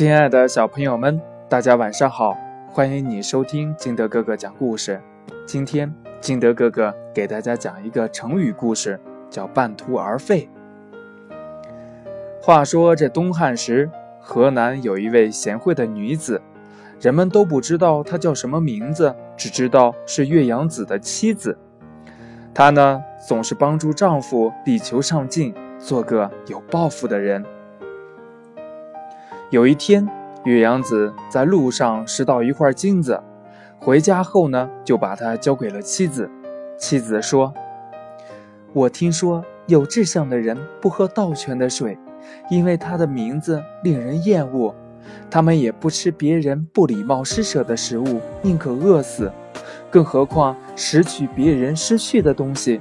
亲爱的小朋友们，大家晚上好！欢迎你收听金德哥哥讲故事。今天金德哥哥给大家讲一个成语故事，叫“半途而废”。话说这东汉时，河南有一位贤惠的女子，人们都不知道她叫什么名字，只知道是岳阳子的妻子。她呢，总是帮助丈夫力求上进，做个有抱负的人。有一天，岳阳子在路上拾到一块金子，回家后呢，就把它交给了妻子。妻子说：“我听说有志向的人不喝倒泉的水，因为他的名字令人厌恶；他们也不吃别人不礼貌施舍的食物，宁可饿死。更何况拾取别人失去的东西，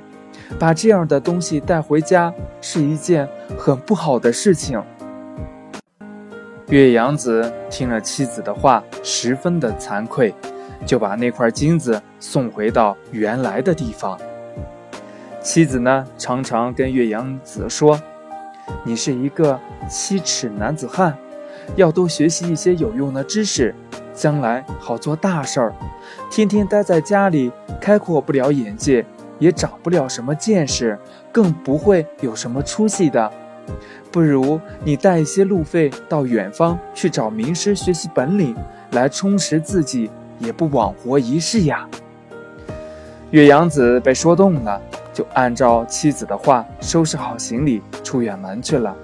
把这样的东西带回家，是一件很不好的事情。”岳阳子听了妻子的话，十分的惭愧，就把那块金子送回到原来的地方。妻子呢，常常跟岳阳子说：“你是一个七尺男子汉，要多学习一些有用的知识，将来好做大事儿。天天待在家里，开阔不了眼界，也长不了什么见识，更不会有什么出息的。”不如你带一些路费到远方去找名师学习本领，来充实自己，也不枉活一世呀。岳阳子被说动了，就按照妻子的话收拾好行李，出远门去了。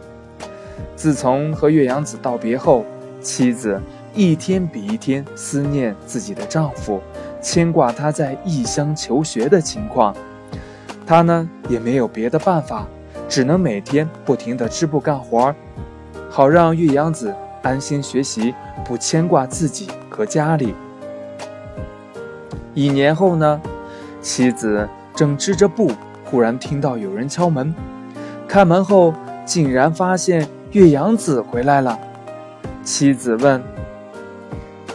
自从和岳阳子道别后，妻子一天比一天思念自己的丈夫，牵挂他在异乡求学的情况。她呢，也没有别的办法。只能每天不停地织布干活儿，好让岳阳子安心学习，不牵挂自己和家里。一年后呢，妻子正织着布，忽然听到有人敲门。开门后，竟然发现岳阳子回来了。妻子问：“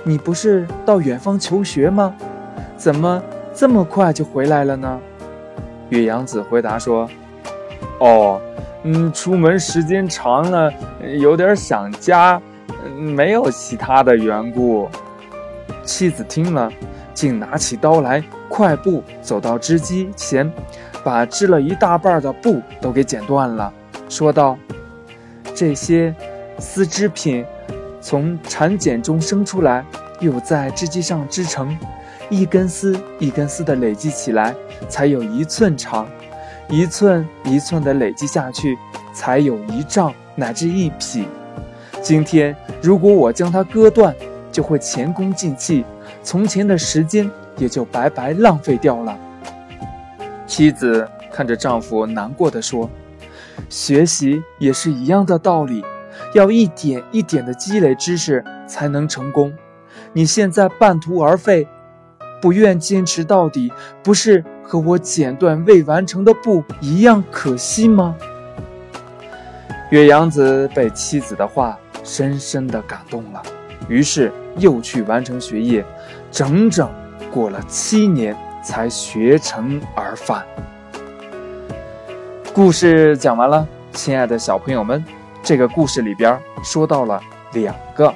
你不是到远方求学吗？怎么这么快就回来了呢？”岳阳子回答说。哦，嗯，出门时间长了，有点想家，没有其他的缘故。妻子听了，竟拿起刀来，快步走到织机前，把织了一大半的布都给剪断了，说道：“这些丝织品从蚕茧中生出来，又在织机上织成，一根丝一根丝的累积起来，才有一寸长。”一寸一寸的累积下去，才有一丈乃至一匹。今天如果我将它割断，就会前功尽弃，从前的时间也就白白浪费掉了。妻子看着丈夫难过的说：“学习也是一样的道理，要一点一点的积累知识才能成功。你现在半途而废。”不愿坚持到底，不是和我剪断未完成的布一样可惜吗？岳阳子被妻子的话深深的感动了，于是又去完成学业，整整过了七年才学成而返。故事讲完了，亲爱的小朋友们，这个故事里边说到了两个，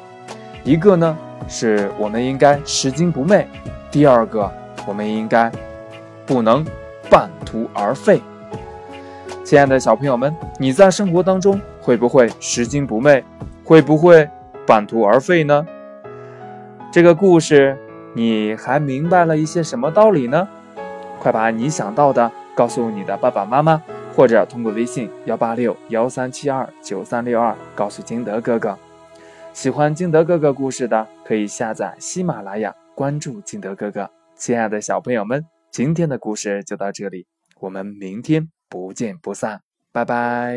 一个呢是我们应该拾金不昧。第二个，我们应该不能半途而废。亲爱的小朋友们，你在生活当中会不会拾金不昧？会不会半途而废呢？这个故事你还明白了一些什么道理呢？快把你想到的告诉你的爸爸妈妈，或者通过微信幺八六幺三七二九三六二告诉金德哥哥。喜欢金德哥哥故事的，可以下载喜马拉雅。关注金德哥哥，亲爱的小朋友们，今天的故事就到这里，我们明天不见不散，拜拜。